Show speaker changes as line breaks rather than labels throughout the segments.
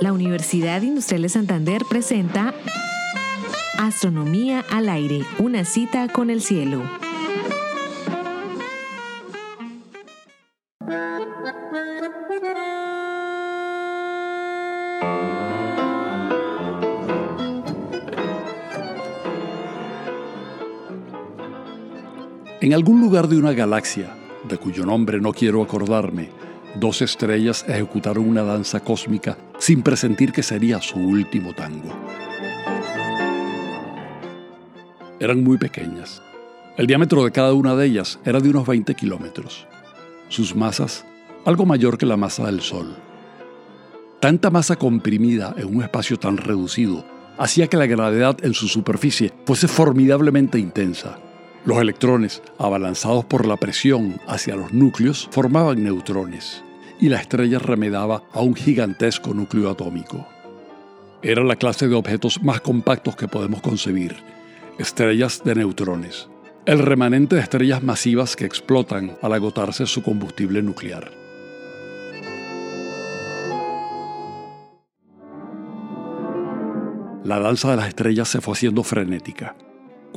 La Universidad Industrial de Santander presenta Astronomía al aire, una cita con el cielo.
En algún lugar de una galaxia, de cuyo nombre no quiero acordarme, dos estrellas ejecutaron una danza cósmica sin presentir que sería su último tango. Eran muy pequeñas. El diámetro de cada una de ellas era de unos 20 kilómetros. Sus masas, algo mayor que la masa del Sol. Tanta masa comprimida en un espacio tan reducido hacía que la gravedad en su superficie fuese formidablemente intensa los electrones, abalanzados por la presión hacia los núcleos, formaban neutrones, y la estrella remedaba a un gigantesco núcleo atómico. Era la clase de objetos más compactos que podemos concebir, estrellas de neutrones, el remanente de estrellas masivas que explotan al agotarse su combustible nuclear. La danza de las estrellas se fue haciendo frenética.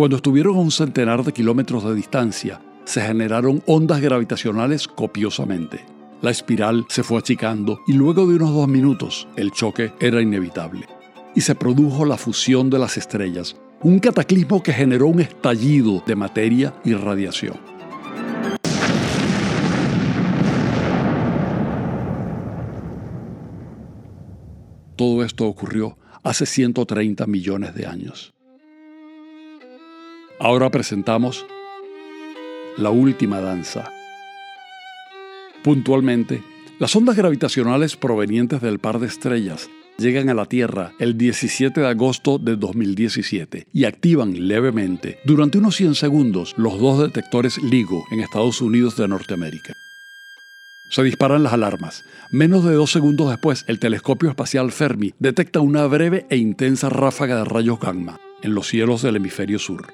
Cuando estuvieron a un centenar de kilómetros de distancia, se generaron ondas gravitacionales copiosamente. La espiral se fue achicando y luego de unos dos minutos el choque era inevitable. Y se produjo la fusión de las estrellas, un cataclismo que generó un estallido de materia y radiación. Todo esto ocurrió hace 130 millones de años. Ahora presentamos la última danza. Puntualmente, las ondas gravitacionales provenientes del par de estrellas llegan a la Tierra el 17 de agosto de 2017 y activan levemente durante unos 100 segundos los dos detectores LIGO en Estados Unidos de Norteamérica. Se disparan las alarmas. Menos de dos segundos después, el telescopio espacial Fermi detecta una breve e intensa ráfaga de rayos gamma en los cielos del hemisferio sur.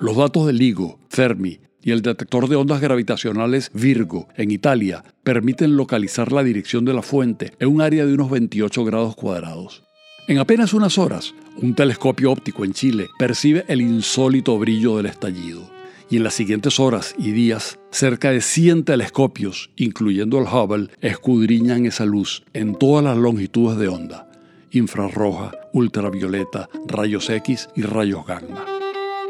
Los datos del LIGO, Fermi y el detector de ondas gravitacionales Virgo en Italia permiten localizar la dirección de la fuente en un área de unos 28 grados cuadrados. En apenas unas horas, un telescopio óptico en Chile percibe el insólito brillo del estallido. Y en las siguientes horas y días, cerca de 100 telescopios, incluyendo el Hubble, escudriñan esa luz en todas las longitudes de onda, infrarroja, ultravioleta, rayos X y rayos gamma.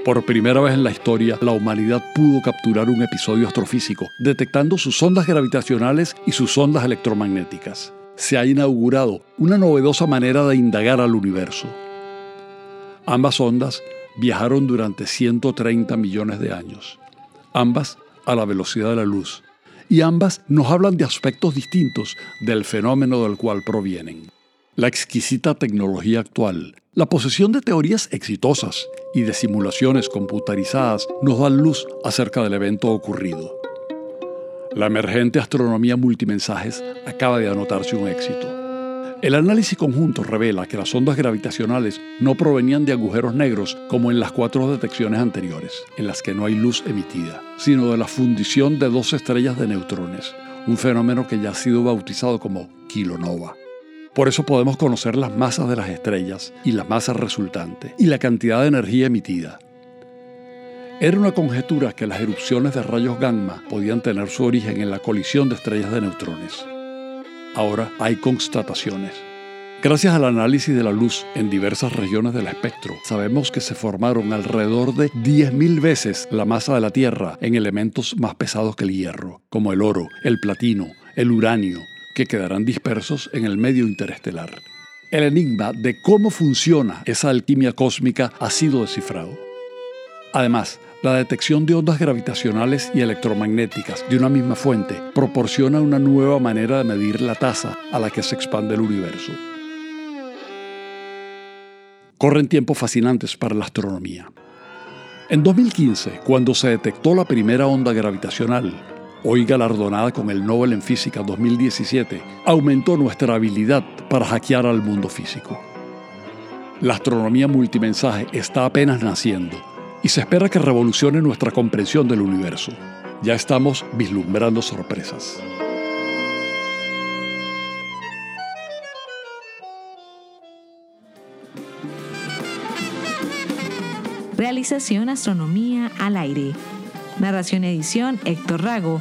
Por primera vez en la historia, la humanidad pudo capturar un episodio astrofísico, detectando sus ondas gravitacionales y sus ondas electromagnéticas. Se ha inaugurado una novedosa manera de indagar al universo. Ambas ondas viajaron durante 130 millones de años, ambas a la velocidad de la luz, y ambas nos hablan de aspectos distintos del fenómeno del cual provienen. La exquisita tecnología actual, la posesión de teorías exitosas y de simulaciones computarizadas nos dan luz acerca del evento ocurrido. La emergente astronomía multimensajes acaba de anotarse un éxito. El análisis conjunto revela que las ondas gravitacionales no provenían de agujeros negros como en las cuatro detecciones anteriores, en las que no hay luz emitida, sino de la fundición de dos estrellas de neutrones, un fenómeno que ya ha sido bautizado como kilonova. Por eso podemos conocer las masas de las estrellas y la masa resultante y la cantidad de energía emitida. Era una conjetura que las erupciones de rayos gamma podían tener su origen en la colisión de estrellas de neutrones. Ahora hay constataciones. Gracias al análisis de la luz en diversas regiones del espectro, sabemos que se formaron alrededor de 10.000 veces la masa de la Tierra en elementos más pesados que el hierro, como el oro, el platino, el uranio, que quedarán dispersos en el medio interestelar. El enigma de cómo funciona esa alquimia cósmica ha sido descifrado. Además, la detección de ondas gravitacionales y electromagnéticas de una misma fuente proporciona una nueva manera de medir la tasa a la que se expande el universo. Corren tiempos fascinantes para la astronomía. En 2015, cuando se detectó la primera onda gravitacional, hoy galardonada con el Nobel en Física 2017, aumentó nuestra habilidad para hackear al mundo físico. La astronomía multimensaje está apenas naciendo y se espera que revolucione nuestra comprensión del universo. Ya estamos vislumbrando sorpresas.
Realización Astronomía al Aire. Narración y edición Héctor Rago.